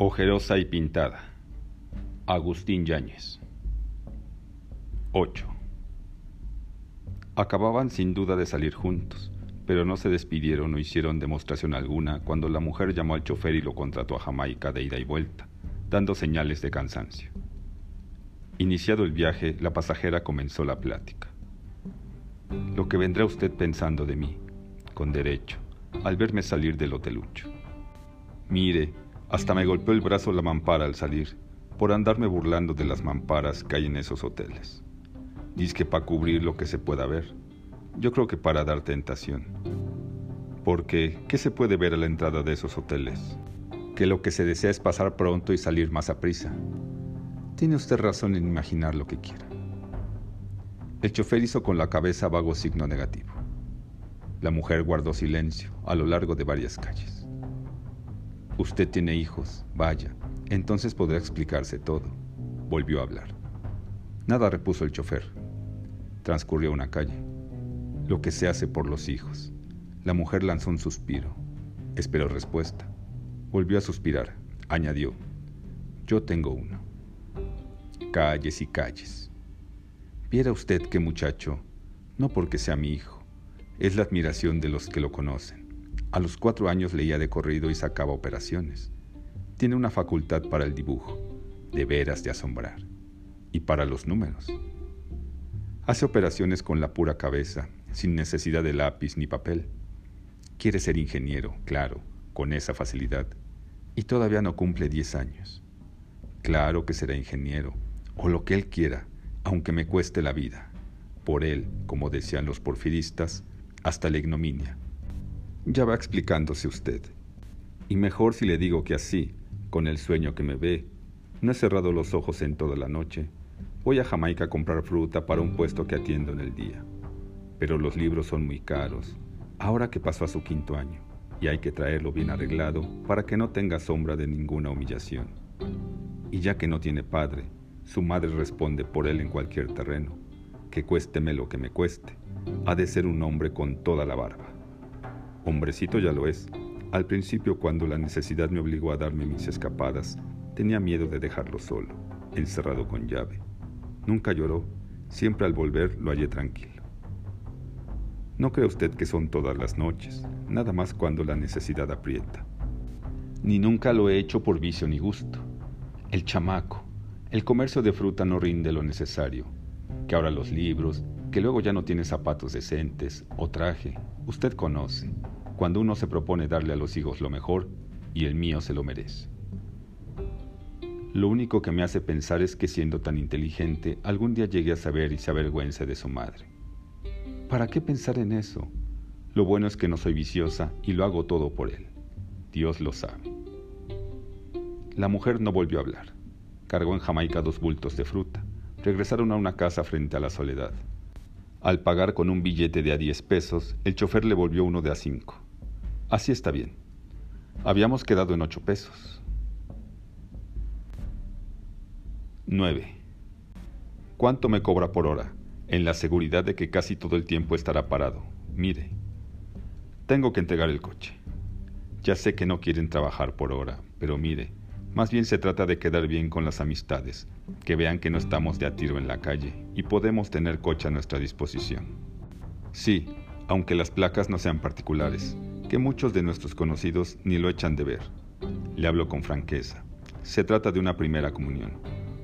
Ojerosa y pintada. Agustín Yáñez. 8. Acababan sin duda de salir juntos, pero no se despidieron o hicieron demostración alguna cuando la mujer llamó al chofer y lo contrató a Jamaica de ida y vuelta, dando señales de cansancio. Iniciado el viaje, la pasajera comenzó la plática. Lo que vendrá usted pensando de mí, con derecho, al verme salir del hotelucho. Mire, hasta me golpeó el brazo la mampara al salir, por andarme burlando de las mamparas que hay en esos hoteles. Dice que para cubrir lo que se pueda ver. Yo creo que para dar tentación. Porque, ¿qué se puede ver a la entrada de esos hoteles? Que lo que se desea es pasar pronto y salir más a prisa. Tiene usted razón en imaginar lo que quiera. El chofer hizo con la cabeza vago signo negativo. La mujer guardó silencio a lo largo de varias calles. Usted tiene hijos, vaya, entonces podrá explicarse todo. Volvió a hablar. Nada repuso el chofer. Transcurrió una calle. Lo que se hace por los hijos. La mujer lanzó un suspiro. Esperó respuesta. Volvió a suspirar. Añadió, yo tengo uno. Calles y calles. Viera usted qué muchacho, no porque sea mi hijo, es la admiración de los que lo conocen. A los cuatro años leía de corrido y sacaba operaciones. Tiene una facultad para el dibujo, de veras de asombrar, y para los números. Hace operaciones con la pura cabeza, sin necesidad de lápiz ni papel. Quiere ser ingeniero, claro, con esa facilidad, y todavía no cumple diez años. Claro que será ingeniero, o lo que él quiera, aunque me cueste la vida. Por él, como decían los porfiristas, hasta la ignominia. Ya va explicándose usted. Y mejor si le digo que así, con el sueño que me ve, no he cerrado los ojos en toda la noche. Voy a Jamaica a comprar fruta para un puesto que atiendo en el día. Pero los libros son muy caros, ahora que pasó a su quinto año, y hay que traerlo bien arreglado para que no tenga sombra de ninguna humillación. Y ya que no tiene padre, su madre responde por él en cualquier terreno, que cuésteme lo que me cueste, ha de ser un hombre con toda la barba. Hombrecito ya lo es. Al principio, cuando la necesidad me obligó a darme mis escapadas, tenía miedo de dejarlo solo, encerrado con llave. Nunca lloró, siempre al volver lo hallé tranquilo. No cree usted que son todas las noches, nada más cuando la necesidad aprieta. Ni nunca lo he hecho por vicio ni gusto. El chamaco, el comercio de fruta no rinde lo necesario, que ahora los libros, que luego ya no tiene zapatos decentes o traje, usted conoce cuando uno se propone darle a los hijos lo mejor y el mío se lo merece. Lo único que me hace pensar es que siendo tan inteligente, algún día llegue a saber y se avergüence de su madre. ¿Para qué pensar en eso? Lo bueno es que no soy viciosa y lo hago todo por él. Dios lo sabe. La mujer no volvió a hablar. Cargó en Jamaica dos bultos de fruta. Regresaron a una casa frente a la soledad. Al pagar con un billete de a diez pesos, el chofer le volvió uno de a cinco. Así está bien. Habíamos quedado en ocho pesos. 9. ¿Cuánto me cobra por hora? En la seguridad de que casi todo el tiempo estará parado. Mire, tengo que entregar el coche. Ya sé que no quieren trabajar por hora, pero mire, más bien se trata de quedar bien con las amistades, que vean que no estamos de a tiro en la calle y podemos tener coche a nuestra disposición. Sí, aunque las placas no sean particulares, que muchos de nuestros conocidos ni lo echan de ver. Le hablo con franqueza. Se trata de una primera comunión,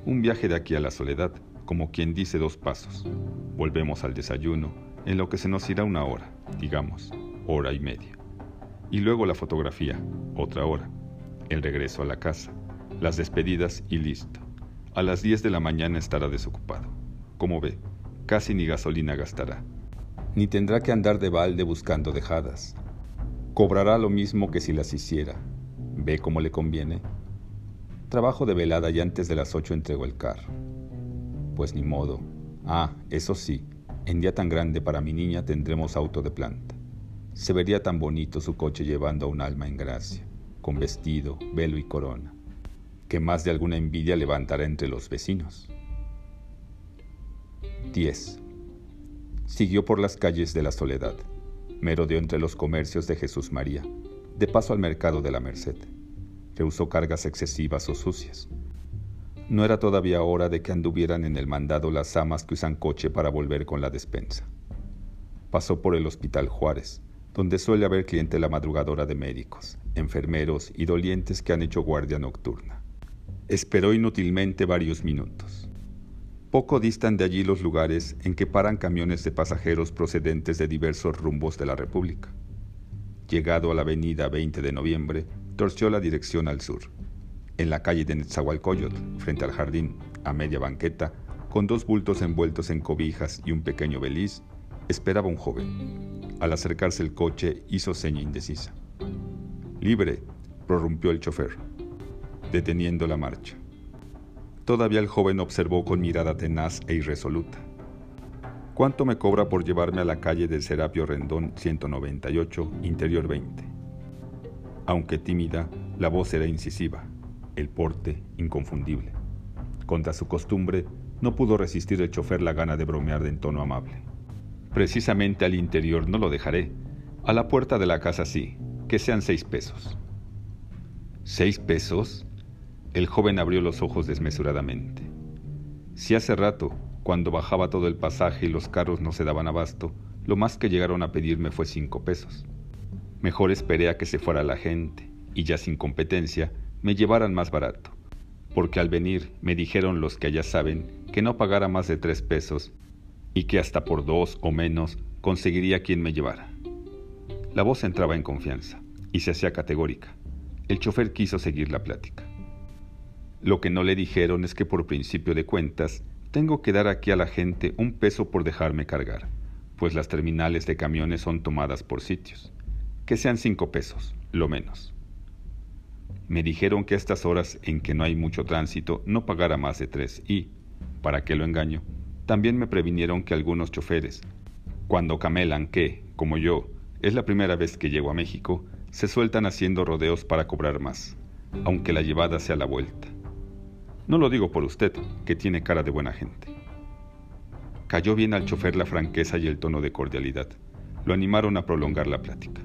un viaje de aquí a la soledad, como quien dice dos pasos. Volvemos al desayuno, en lo que se nos irá una hora, digamos, hora y media. Y luego la fotografía, otra hora. El regreso a la casa, las despedidas y listo. A las 10 de la mañana estará desocupado. Como ve, casi ni gasolina gastará. Ni tendrá que andar de balde buscando dejadas, Cobrará lo mismo que si las hiciera. ¿Ve cómo le conviene? Trabajo de velada y antes de las ocho entrego el carro. Pues ni modo. Ah, eso sí, en día tan grande para mi niña tendremos auto de planta. Se vería tan bonito su coche llevando a un alma en gracia, con vestido, velo y corona, que más de alguna envidia levantará entre los vecinos. 10. Siguió por las calles de la soledad merodeó entre los comercios de Jesús María, de paso al mercado de la Merced. rehusó cargas excesivas o sucias. No era todavía hora de que anduvieran en el mandado las amas que usan coche para volver con la despensa. Pasó por el Hospital Juárez, donde suele haber clientela madrugadora de médicos, enfermeros y dolientes que han hecho guardia nocturna. Esperó inútilmente varios minutos. Poco distan de allí los lugares en que paran camiones de pasajeros procedentes de diversos rumbos de la República. Llegado a la avenida 20 de noviembre, torció la dirección al sur. En la calle de Netzahualcoyotl, frente al jardín, a media banqueta, con dos bultos envueltos en cobijas y un pequeño beliz, esperaba un joven. Al acercarse el coche, hizo seña indecisa. Libre, prorrumpió el chofer, deteniendo la marcha. Todavía el joven observó con mirada tenaz e irresoluta. ¿Cuánto me cobra por llevarme a la calle del Serapio Rendón 198, interior 20? Aunque tímida, la voz era incisiva, el porte inconfundible. Contra su costumbre, no pudo resistir el chofer la gana de bromear de en tono amable. Precisamente al interior no lo dejaré. A la puerta de la casa sí, que sean seis pesos. ¿Seis pesos? El joven abrió los ojos desmesuradamente. Si hace rato, cuando bajaba todo el pasaje y los carros no se daban abasto, lo más que llegaron a pedirme fue cinco pesos. Mejor esperé a que se fuera la gente, y ya sin competencia, me llevaran más barato, porque al venir me dijeron los que allá saben que no pagara más de tres pesos y que hasta por dos o menos conseguiría quien me llevara. La voz entraba en confianza y se hacía categórica. El chofer quiso seguir la plática. Lo que no le dijeron es que por principio de cuentas tengo que dar aquí a la gente un peso por dejarme cargar, pues las terminales de camiones son tomadas por sitios. Que sean cinco pesos, lo menos. Me dijeron que a estas horas en que no hay mucho tránsito no pagara más de tres y, para que lo engaño, también me previnieron que algunos choferes, cuando camelan que, como yo, es la primera vez que llego a México, se sueltan haciendo rodeos para cobrar más, aunque la llevada sea la vuelta. No lo digo por usted, que tiene cara de buena gente. Cayó bien al chofer la franqueza y el tono de cordialidad. Lo animaron a prolongar la plática.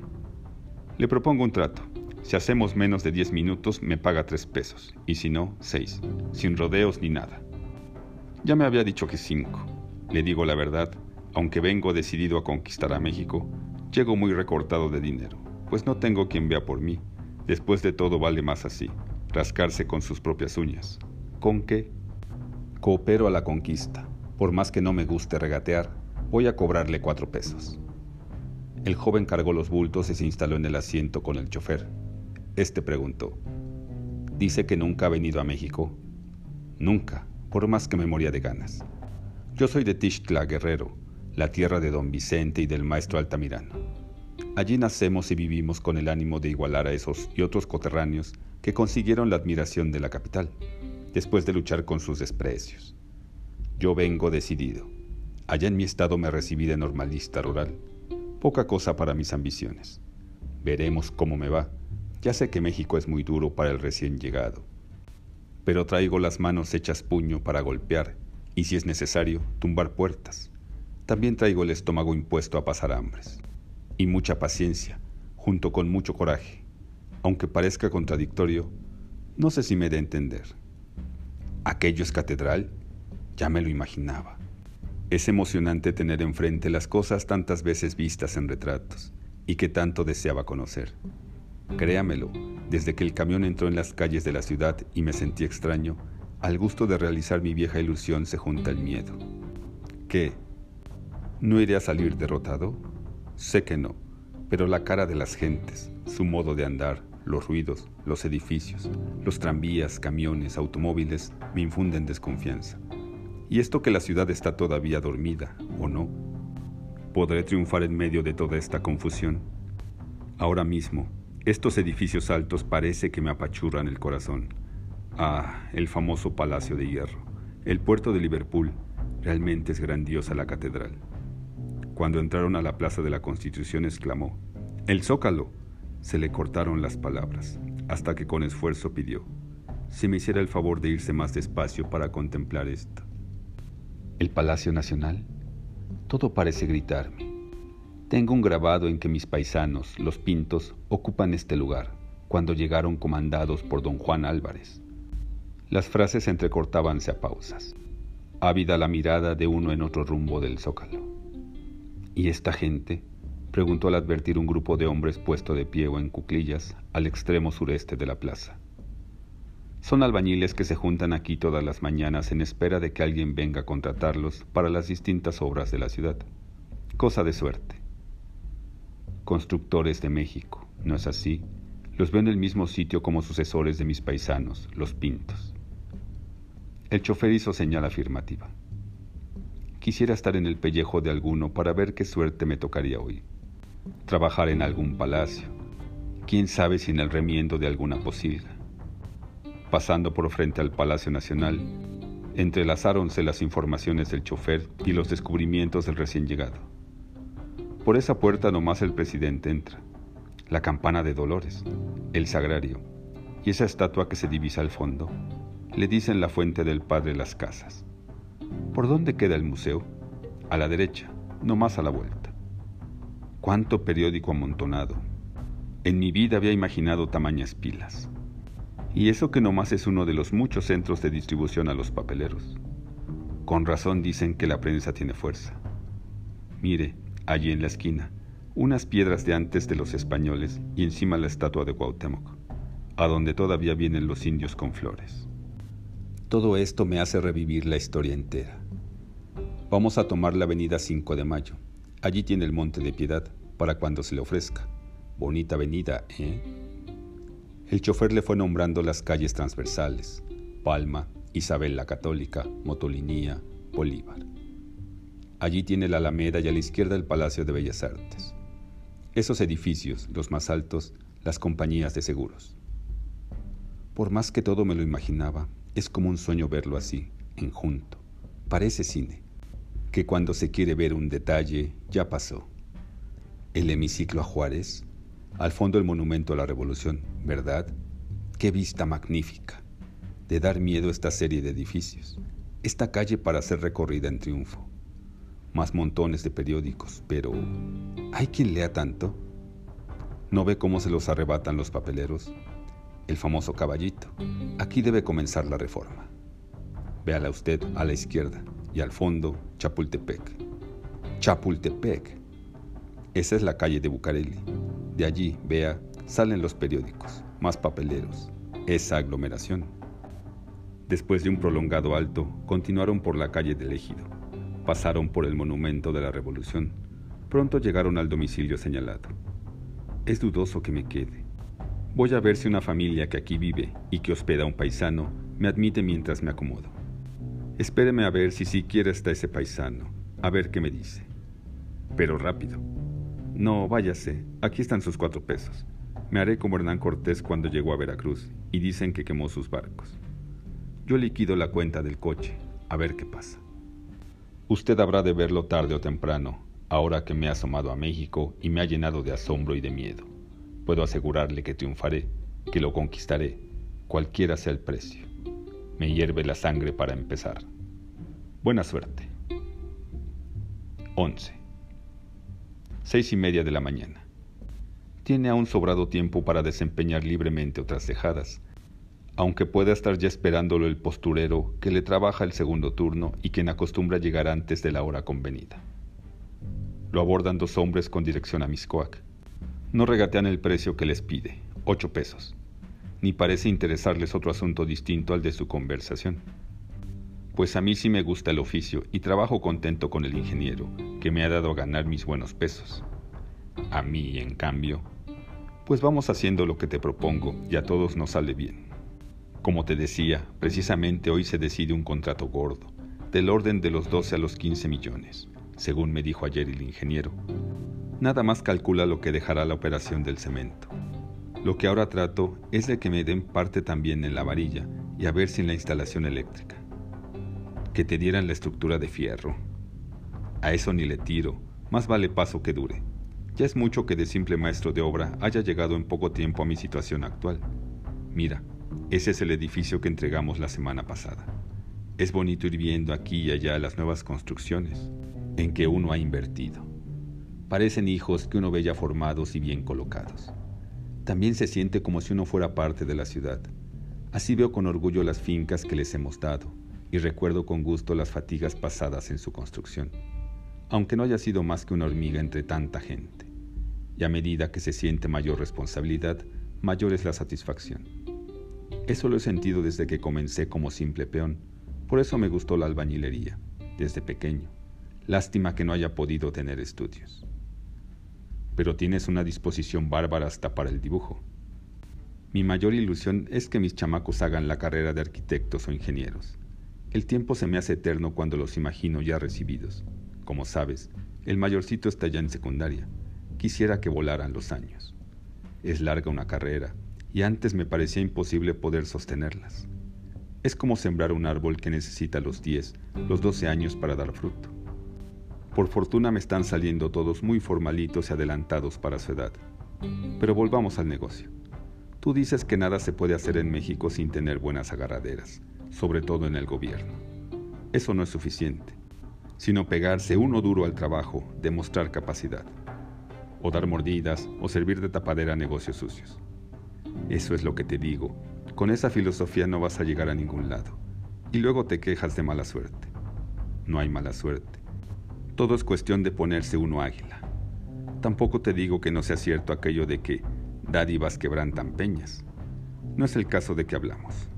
Le propongo un trato. Si hacemos menos de diez minutos, me paga tres pesos, y si no, seis, sin rodeos ni nada. Ya me había dicho que cinco. Le digo la verdad, aunque vengo decidido a conquistar a México, llego muy recortado de dinero, pues no tengo quien vea por mí. Después de todo vale más así, rascarse con sus propias uñas con que coopero a la conquista. Por más que no me guste regatear, voy a cobrarle cuatro pesos. El joven cargó los bultos y se instaló en el asiento con el chofer. Este preguntó, ¿dice que nunca ha venido a México? Nunca, por más que me moría de ganas. Yo soy de Tixtla, Guerrero, la tierra de don Vicente y del maestro Altamirano. Allí nacemos y vivimos con el ánimo de igualar a esos y otros coterráneos que consiguieron la admiración de la capital después de luchar con sus desprecios. Yo vengo decidido. Allá en mi estado me recibí de normalista rural. Poca cosa para mis ambiciones. Veremos cómo me va. Ya sé que México es muy duro para el recién llegado. Pero traigo las manos hechas puño para golpear y, si es necesario, tumbar puertas. También traigo el estómago impuesto a pasar hambres. Y mucha paciencia, junto con mucho coraje. Aunque parezca contradictorio, no sé si me dé entender. ¿Aquello es catedral? Ya me lo imaginaba. Es emocionante tener enfrente las cosas tantas veces vistas en retratos y que tanto deseaba conocer. Créamelo, desde que el camión entró en las calles de la ciudad y me sentí extraño, al gusto de realizar mi vieja ilusión se junta el miedo. ¿Qué? ¿No iré a salir derrotado? Sé que no, pero la cara de las gentes, su modo de andar, los ruidos, los edificios, los tranvías, camiones, automóviles me infunden desconfianza. Y esto que la ciudad está todavía dormida, ¿o no? ¿Podré triunfar en medio de toda esta confusión? Ahora mismo, estos edificios altos parece que me apachurran el corazón. Ah, el famoso Palacio de Hierro, el puerto de Liverpool, realmente es grandiosa la catedral. Cuando entraron a la Plaza de la Constitución exclamó, El Zócalo, se le cortaron las palabras, hasta que con esfuerzo pidió, si me hiciera el favor de irse más despacio para contemplar esto. El Palacio Nacional, todo parece gritarme. Tengo un grabado en que mis paisanos, los pintos, ocupan este lugar, cuando llegaron comandados por don Juan Álvarez. Las frases entrecortábanse a pausas, ávida la mirada de uno en otro rumbo del zócalo. ¿Y esta gente? Preguntó al advertir un grupo de hombres puesto de pie o en cuclillas al extremo sureste de la plaza. Son albañiles que se juntan aquí todas las mañanas en espera de que alguien venga a contratarlos para las distintas obras de la ciudad. Cosa de suerte. Constructores de México, ¿no es así? Los veo en el mismo sitio como sucesores de mis paisanos, los pintos. El chofer hizo señal afirmativa. Quisiera estar en el pellejo de alguno para ver qué suerte me tocaría hoy. Trabajar en algún palacio. Quién sabe si en el remiendo de alguna posilga. Pasando por frente al Palacio Nacional, entrelazáronse las informaciones del chofer y los descubrimientos del recién llegado. Por esa puerta nomás el presidente entra. La campana de Dolores, el sagrario y esa estatua que se divisa al fondo, le dicen la fuente del Padre Las Casas. ¿Por dónde queda el museo? A la derecha, nomás a la vuelta. Cuánto periódico amontonado. En mi vida había imaginado tamañas pilas. Y eso que nomás es uno de los muchos centros de distribución a los papeleros. Con razón dicen que la prensa tiene fuerza. Mire, allí en la esquina, unas piedras de antes de los españoles y encima la estatua de Cuauhtémoc, a donde todavía vienen los indios con flores. Todo esto me hace revivir la historia entera. Vamos a tomar la avenida 5 de Mayo. Allí tiene el Monte de Piedad, para cuando se le ofrezca. Bonita avenida, ¿eh? El chofer le fue nombrando las calles transversales, Palma, Isabel la Católica, Motolinía, Bolívar. Allí tiene la Alameda y a la izquierda el Palacio de Bellas Artes. Esos edificios, los más altos, las compañías de seguros. Por más que todo me lo imaginaba, es como un sueño verlo así, en junto. Parece cine, que cuando se quiere ver un detalle ya pasó. El hemiciclo a Juárez, al fondo el monumento a la revolución, ¿verdad? Qué vista magnífica. De dar miedo esta serie de edificios. Esta calle para ser recorrida en triunfo. Más montones de periódicos, pero ¿hay quien lea tanto? ¿No ve cómo se los arrebatan los papeleros? El famoso caballito. Aquí debe comenzar la reforma. Véala usted a la izquierda y al fondo Chapultepec. Chapultepec. Esa es la calle de Bucareli. De allí, vea, salen los periódicos, más papeleros, esa aglomeración. Después de un prolongado alto, continuaron por la calle del Ejido. Pasaron por el monumento de la Revolución. Pronto llegaron al domicilio señalado. Es dudoso que me quede. Voy a ver si una familia que aquí vive y que hospeda a un paisano me admite mientras me acomodo. Espéreme a ver si siquiera está ese paisano, a ver qué me dice. Pero rápido. No, váyase, aquí están sus cuatro pesos. Me haré como Hernán Cortés cuando llegó a Veracruz y dicen que quemó sus barcos. Yo liquido la cuenta del coche, a ver qué pasa. Usted habrá de verlo tarde o temprano, ahora que me ha asomado a México y me ha llenado de asombro y de miedo. Puedo asegurarle que triunfaré, que lo conquistaré, cualquiera sea el precio. Me hierve la sangre para empezar. Buena suerte. 11. Seis y media de la mañana. Tiene aún sobrado tiempo para desempeñar libremente otras dejadas, aunque pueda estar ya esperándolo el posturero que le trabaja el segundo turno y quien acostumbra llegar antes de la hora convenida. Lo abordan dos hombres con dirección a Miscoac. No regatean el precio que les pide, ocho pesos, ni parece interesarles otro asunto distinto al de su conversación. Pues a mí sí me gusta el oficio y trabajo contento con el ingeniero, que me ha dado a ganar mis buenos pesos. A mí, en cambio, pues vamos haciendo lo que te propongo y a todos nos sale bien. Como te decía, precisamente hoy se decide un contrato gordo, del orden de los 12 a los 15 millones, según me dijo ayer el ingeniero. Nada más calcula lo que dejará la operación del cemento. Lo que ahora trato es de que me den parte también en la varilla y a ver si en la instalación eléctrica. Que te dieran la estructura de fierro. A eso ni le tiro, más vale paso que dure. Ya es mucho que de simple maestro de obra haya llegado en poco tiempo a mi situación actual. Mira, ese es el edificio que entregamos la semana pasada. Es bonito ir viendo aquí y allá las nuevas construcciones en que uno ha invertido. Parecen hijos que uno ve ya formados y bien colocados. También se siente como si uno fuera parte de la ciudad. Así veo con orgullo las fincas que les hemos dado y recuerdo con gusto las fatigas pasadas en su construcción, aunque no haya sido más que una hormiga entre tanta gente. Y a medida que se siente mayor responsabilidad, mayor es la satisfacción. Eso lo he sentido desde que comencé como simple peón, por eso me gustó la albañilería, desde pequeño. Lástima que no haya podido tener estudios. Pero tienes una disposición bárbara hasta para el dibujo. Mi mayor ilusión es que mis chamacos hagan la carrera de arquitectos o ingenieros. El tiempo se me hace eterno cuando los imagino ya recibidos. Como sabes, el mayorcito está ya en secundaria. Quisiera que volaran los años. Es larga una carrera, y antes me parecía imposible poder sostenerlas. Es como sembrar un árbol que necesita los 10, los 12 años para dar fruto. Por fortuna me están saliendo todos muy formalitos y adelantados para su edad. Pero volvamos al negocio. Tú dices que nada se puede hacer en México sin tener buenas agarraderas, sobre todo en el gobierno. Eso no es suficiente, sino pegarse uno duro al trabajo, demostrar capacidad, o dar mordidas o servir de tapadera a negocios sucios. Eso es lo que te digo, con esa filosofía no vas a llegar a ningún lado. Y luego te quejas de mala suerte. No hay mala suerte. Todo es cuestión de ponerse uno águila. Tampoco te digo que no sea cierto aquello de que dádivas quebrantan peñas. No es el caso de que hablamos.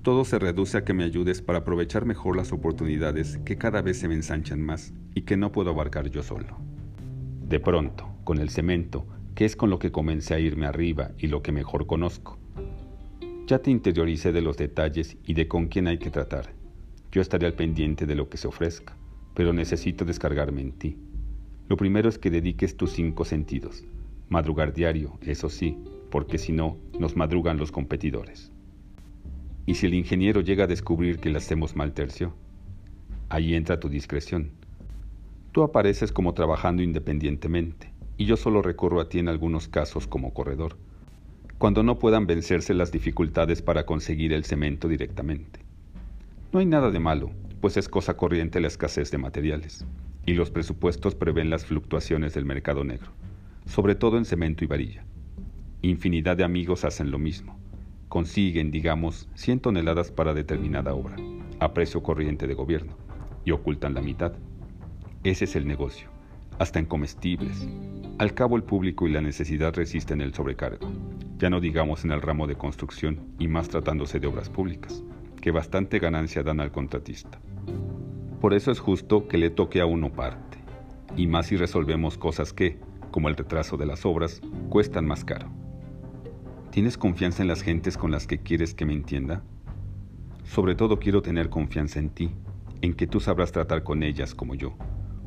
Todo se reduce a que me ayudes para aprovechar mejor las oportunidades que cada vez se me ensanchan más y que no puedo abarcar yo solo. De pronto, con el cemento, que es con lo que comencé a irme arriba y lo que mejor conozco, ya te interioricé de los detalles y de con quién hay que tratar. Yo estaré al pendiente de lo que se ofrezca, pero necesito descargarme en ti. Lo primero es que dediques tus cinco sentidos. Madrugar diario, eso sí, porque si no, nos madrugan los competidores. Y si el ingeniero llega a descubrir que le hacemos mal tercio, ahí entra tu discreción. Tú apareces como trabajando independientemente, y yo solo recorro a ti en algunos casos como corredor cuando no puedan vencerse las dificultades para conseguir el cemento directamente. No hay nada de malo, pues es cosa corriente la escasez de materiales, y los presupuestos prevén las fluctuaciones del mercado negro, sobre todo en cemento y varilla. Infinidad de amigos hacen lo mismo. Consiguen, digamos, 100 toneladas para determinada obra, a precio corriente de gobierno, y ocultan la mitad. Ese es el negocio, hasta en comestibles. Al cabo el público y la necesidad resisten el sobrecargo, ya no digamos en el ramo de construcción y más tratándose de obras públicas, que bastante ganancia dan al contratista. Por eso es justo que le toque a uno parte, y más si resolvemos cosas que, como el retraso de las obras, cuestan más caro. ¿Tienes confianza en las gentes con las que quieres que me entienda? Sobre todo quiero tener confianza en ti, en que tú sabrás tratar con ellas como yo,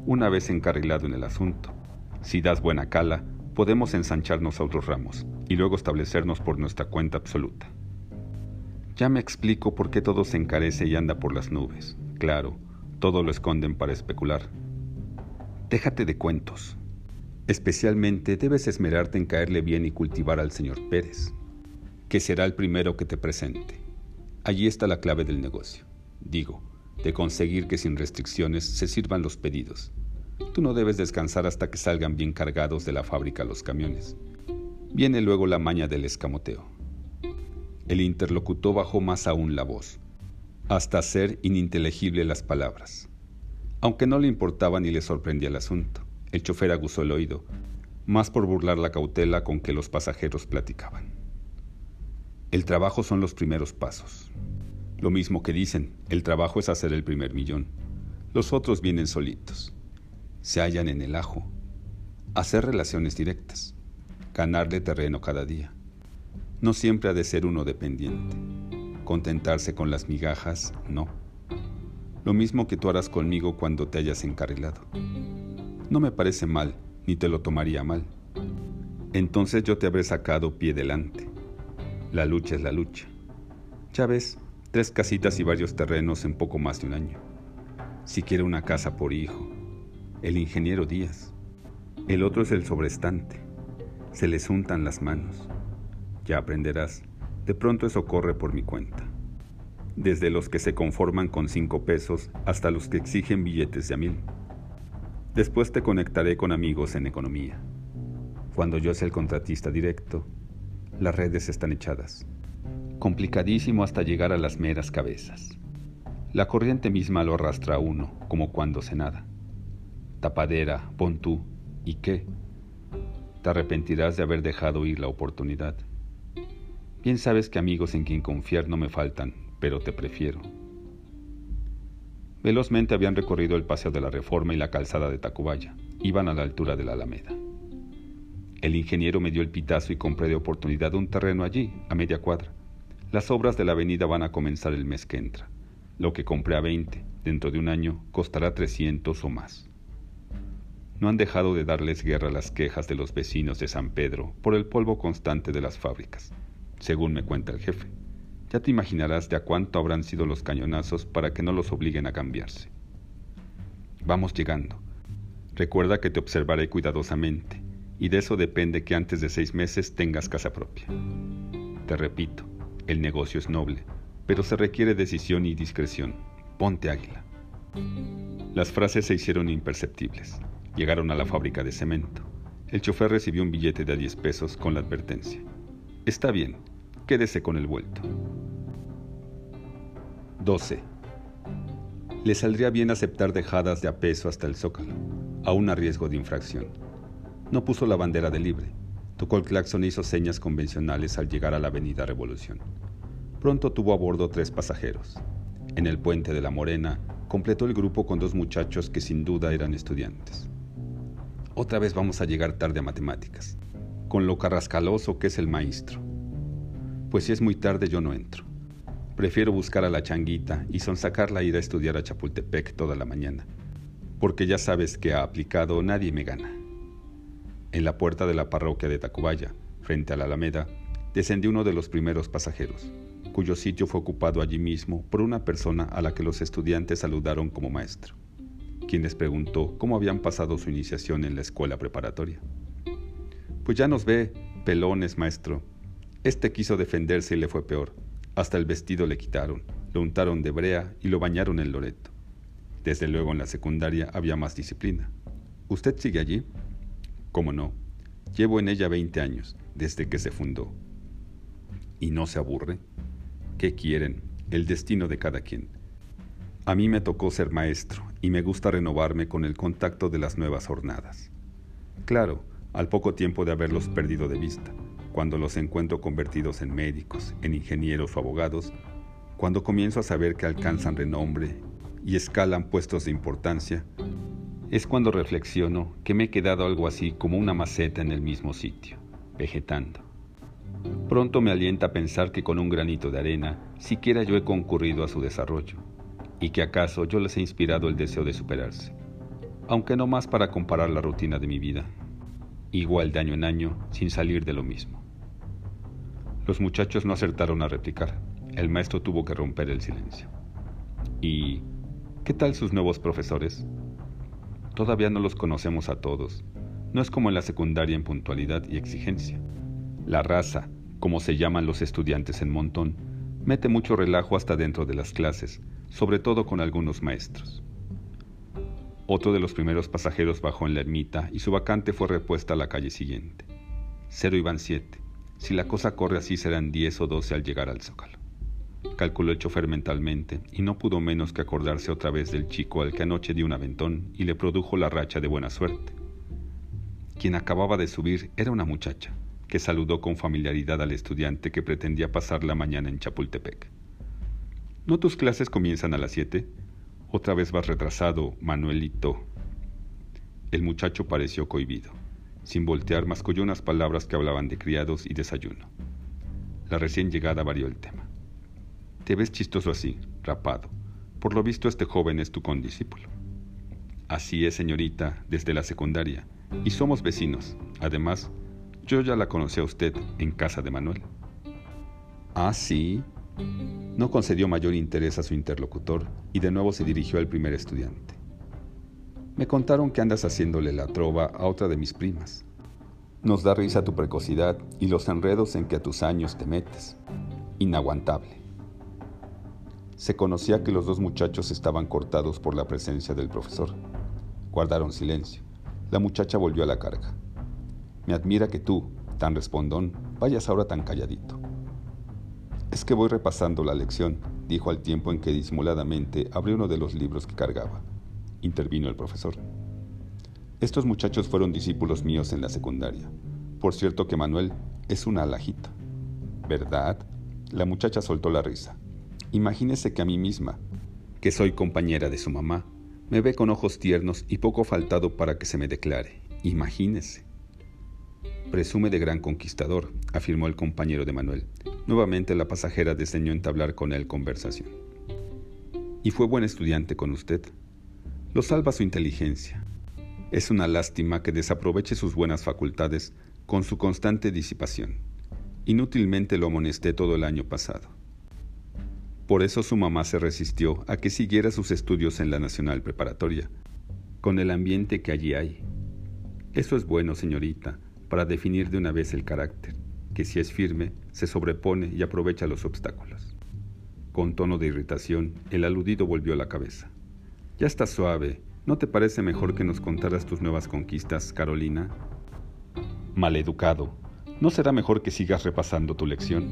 una vez encarrilado en el asunto. Si das buena cala, podemos ensancharnos a otros ramos y luego establecernos por nuestra cuenta absoluta. Ya me explico por qué todo se encarece y anda por las nubes. Claro, todo lo esconden para especular. Déjate de cuentos. Especialmente debes esmerarte en caerle bien y cultivar al señor Pérez, que será el primero que te presente. Allí está la clave del negocio. Digo, de conseguir que sin restricciones se sirvan los pedidos Tú no debes descansar hasta que salgan bien cargados de la fábrica los camiones. Viene luego la maña del escamoteo. El interlocutor bajó más aún la voz, hasta hacer ininteligible las palabras. Aunque no le importaba ni le sorprendía el asunto, el chofer aguzó el oído, más por burlar la cautela con que los pasajeros platicaban. El trabajo son los primeros pasos. Lo mismo que dicen, el trabajo es hacer el primer millón. Los otros vienen solitos se hallan en el ajo. Hacer relaciones directas. Ganarle terreno cada día. No siempre ha de ser uno dependiente. Contentarse con las migajas, no. Lo mismo que tú harás conmigo cuando te hayas encarrilado. No me parece mal, ni te lo tomaría mal. Entonces yo te habré sacado pie delante. La lucha es la lucha. Ya ves, tres casitas y varios terrenos en poco más de un año. Si quiere una casa por hijo, el ingeniero Díaz. El otro es el sobrestante. Se les untan las manos. Ya aprenderás, de pronto eso corre por mi cuenta. Desde los que se conforman con cinco pesos hasta los que exigen billetes de a mil. Después te conectaré con amigos en economía. Cuando yo sea el contratista directo, Las redes están echadas. Complicadísimo hasta llegar a las meras cabezas. La corriente misma lo arrastra a uno, como cuando se nada. Tapadera, pon tú, ¿y qué? Te arrepentirás de haber dejado ir la oportunidad. Bien sabes que amigos en quien confiar no me faltan, pero te prefiero. Velozmente habían recorrido el Paseo de la Reforma y la calzada de Tacubaya. Iban a la altura de la Alameda. El ingeniero me dio el pitazo y compré de oportunidad un terreno allí, a media cuadra. Las obras de la avenida van a comenzar el mes que entra. Lo que compré a 20, dentro de un año, costará 300 o más. No han dejado de darles guerra las quejas de los vecinos de San Pedro por el polvo constante de las fábricas, según me cuenta el jefe. Ya te imaginarás de a cuánto habrán sido los cañonazos para que no los obliguen a cambiarse. Vamos llegando. Recuerda que te observaré cuidadosamente, y de eso depende que antes de seis meses tengas casa propia. Te repito, el negocio es noble, pero se requiere decisión y discreción. Ponte águila. Las frases se hicieron imperceptibles. Llegaron a la fábrica de cemento. El chofer recibió un billete de 10 pesos con la advertencia. Está bien, quédese con el vuelto. 12. Le saldría bien aceptar dejadas de a peso hasta el zócalo, aún a riesgo de infracción. No puso la bandera de libre. Tocó el claxon y hizo señas convencionales al llegar a la avenida Revolución. Pronto tuvo a bordo tres pasajeros. En el puente de la Morena completó el grupo con dos muchachos que sin duda eran estudiantes. Otra vez vamos a llegar tarde a matemáticas, con lo carrascaloso que es el maestro. Pues si es muy tarde yo no entro. Prefiero buscar a la changuita y sonsacarla a ir a estudiar a Chapultepec toda la mañana, porque ya sabes que ha aplicado nadie me gana. En la puerta de la parroquia de Tacubaya, frente a la Alameda, descendió uno de los primeros pasajeros cuyo sitio fue ocupado allí mismo por una persona a la que los estudiantes saludaron como maestro, quien les preguntó cómo habían pasado su iniciación en la escuela preparatoria. Pues ya nos ve, pelones, maestro. Este quiso defenderse y le fue peor. Hasta el vestido le quitaron, lo untaron de brea y lo bañaron en Loreto. Desde luego en la secundaria había más disciplina. ¿Usted sigue allí? ¿Cómo no? Llevo en ella 20 años, desde que se fundó. ¿Y no se aburre? ¿Qué quieren? El destino de cada quien. A mí me tocó ser maestro y me gusta renovarme con el contacto de las nuevas jornadas. Claro, al poco tiempo de haberlos perdido de vista, cuando los encuentro convertidos en médicos, en ingenieros o abogados, cuando comienzo a saber que alcanzan renombre y escalan puestos de importancia, es cuando reflexiono que me he quedado algo así como una maceta en el mismo sitio, vegetando. Pronto me alienta pensar que con un granito de arena siquiera yo he concurrido a su desarrollo, y que acaso yo les he inspirado el deseo de superarse, aunque no más para comparar la rutina de mi vida, igual de año en año sin salir de lo mismo. Los muchachos no acertaron a replicar, el maestro tuvo que romper el silencio. ¿Y qué tal sus nuevos profesores? Todavía no los conocemos a todos, no es como en la secundaria en puntualidad y exigencia. La raza, como se llaman los estudiantes en montón, mete mucho relajo hasta dentro de las clases, sobre todo con algunos maestros. Otro de los primeros pasajeros bajó en la ermita y su vacante fue repuesta a la calle siguiente. Cero iban siete. Si la cosa corre así serán diez o doce al llegar al zócalo. Calculó el chofer mentalmente y no pudo menos que acordarse otra vez del chico al que anoche dio un aventón y le produjo la racha de buena suerte. Quien acababa de subir era una muchacha, que saludó con familiaridad al estudiante que pretendía pasar la mañana en Chapultepec. ¿No tus clases comienzan a las siete? Otra vez vas retrasado, Manuelito. El muchacho pareció cohibido. Sin voltear, masculló unas palabras que hablaban de criados y desayuno. La recién llegada varió el tema. Te ves chistoso así, rapado. Por lo visto este joven es tu condiscípulo. Así es, señorita, desde la secundaria. Y somos vecinos. Además, yo ya la conocí a usted en casa de Manuel. Ah, sí. No concedió mayor interés a su interlocutor y de nuevo se dirigió al primer estudiante. Me contaron que andas haciéndole la trova a otra de mis primas. Nos da risa tu precocidad y los enredos en que a tus años te metes. Inaguantable. Se conocía que los dos muchachos estaban cortados por la presencia del profesor. Guardaron silencio. La muchacha volvió a la carga. Me admira que tú, Tan respondón, vayas ahora tan calladito. Es que voy repasando la lección, dijo al tiempo en que disimuladamente abrió uno de los libros que cargaba. Intervino el profesor. Estos muchachos fueron discípulos míos en la secundaria. Por cierto que Manuel es una alajita. ¿Verdad? La muchacha soltó la risa. Imagínese que a mí misma, que soy compañera de su mamá, me ve con ojos tiernos y poco faltado para que se me declare. Imagínese. Presume de gran conquistador, afirmó el compañero de Manuel. Nuevamente la pasajera desdeñó entablar con él conversación. ¿Y fue buen estudiante con usted? Lo salva su inteligencia. Es una lástima que desaproveche sus buenas facultades con su constante disipación. Inútilmente lo amonesté todo el año pasado. Por eso su mamá se resistió a que siguiera sus estudios en la Nacional Preparatoria, con el ambiente que allí hay. Eso es bueno, señorita, para definir de una vez el carácter, que si es firme, se sobrepone y aprovecha los obstáculos. Con tono de irritación, el aludido volvió la cabeza. Ya está suave. ¿No te parece mejor que nos contaras tus nuevas conquistas, Carolina? Maleducado, ¿no será mejor que sigas repasando tu lección?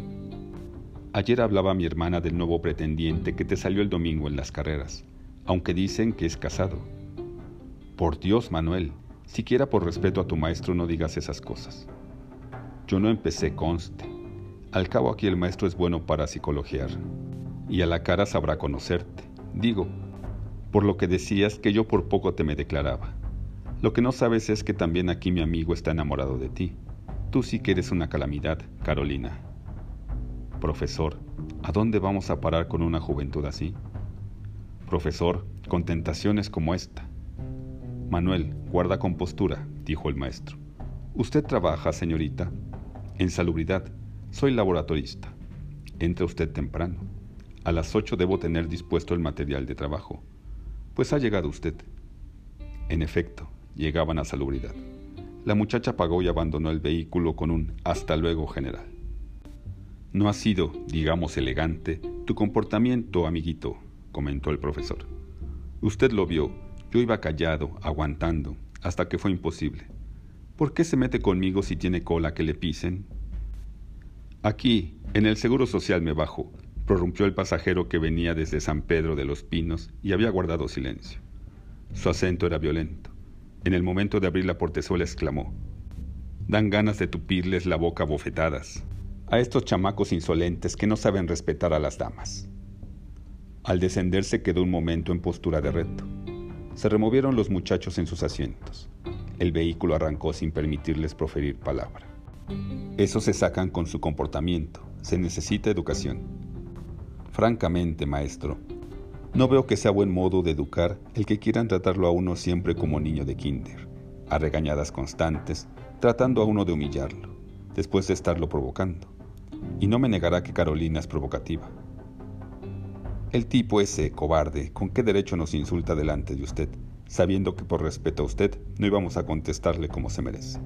Ayer hablaba mi hermana del nuevo pretendiente que te salió el domingo en las carreras, aunque dicen que es casado. Por Dios, Manuel, siquiera por respeto a tu maestro no digas esas cosas. Yo no empecé conste. Al cabo aquí el maestro es bueno para psicologiar. Y a la cara sabrá conocerte. Digo, por lo que decías que yo por poco te me declaraba. Lo que no sabes es que también aquí mi amigo está enamorado de ti. Tú sí que eres una calamidad, Carolina. Profesor, ¿a dónde vamos a parar con una juventud así? Profesor, con tentaciones como esta. Manuel, guarda compostura, dijo el maestro. ¿Usted trabaja, señorita? En salubridad. Soy laboratorista. Entre usted temprano. A las ocho debo tener dispuesto el material de trabajo. Pues ha llegado usted. En efecto, llegaban a salubridad. La muchacha pagó y abandonó el vehículo con un hasta luego general. No ha sido, digamos, elegante tu comportamiento, amiguito, comentó el profesor. Usted lo vio, yo iba callado, aguantando, hasta que fue imposible. ¿Por qué se mete conmigo si tiene cola que le pisen? Aquí, en el Seguro Social me bajo, prorrumpió el pasajero que venía desde San Pedro de los Pinos y había guardado silencio. Su acento era violento. En el momento de abrir la portezuela exclamó, Dan ganas de tupirles la boca bofetadas a estos chamacos insolentes que no saben respetar a las damas. Al descender se quedó un momento en postura de reto. Se removieron los muchachos en sus asientos. El vehículo arrancó sin permitirles proferir palabra. Eso se sacan con su comportamiento. Se necesita educación. Francamente, maestro, no veo que sea buen modo de educar el que quieran tratarlo a uno siempre como niño de kinder, a regañadas constantes, tratando a uno de humillarlo, después de estarlo provocando. Y no me negará que Carolina es provocativa. El tipo ese, cobarde, ¿con qué derecho nos insulta delante de usted, sabiendo que por respeto a usted no íbamos a contestarle como se merece?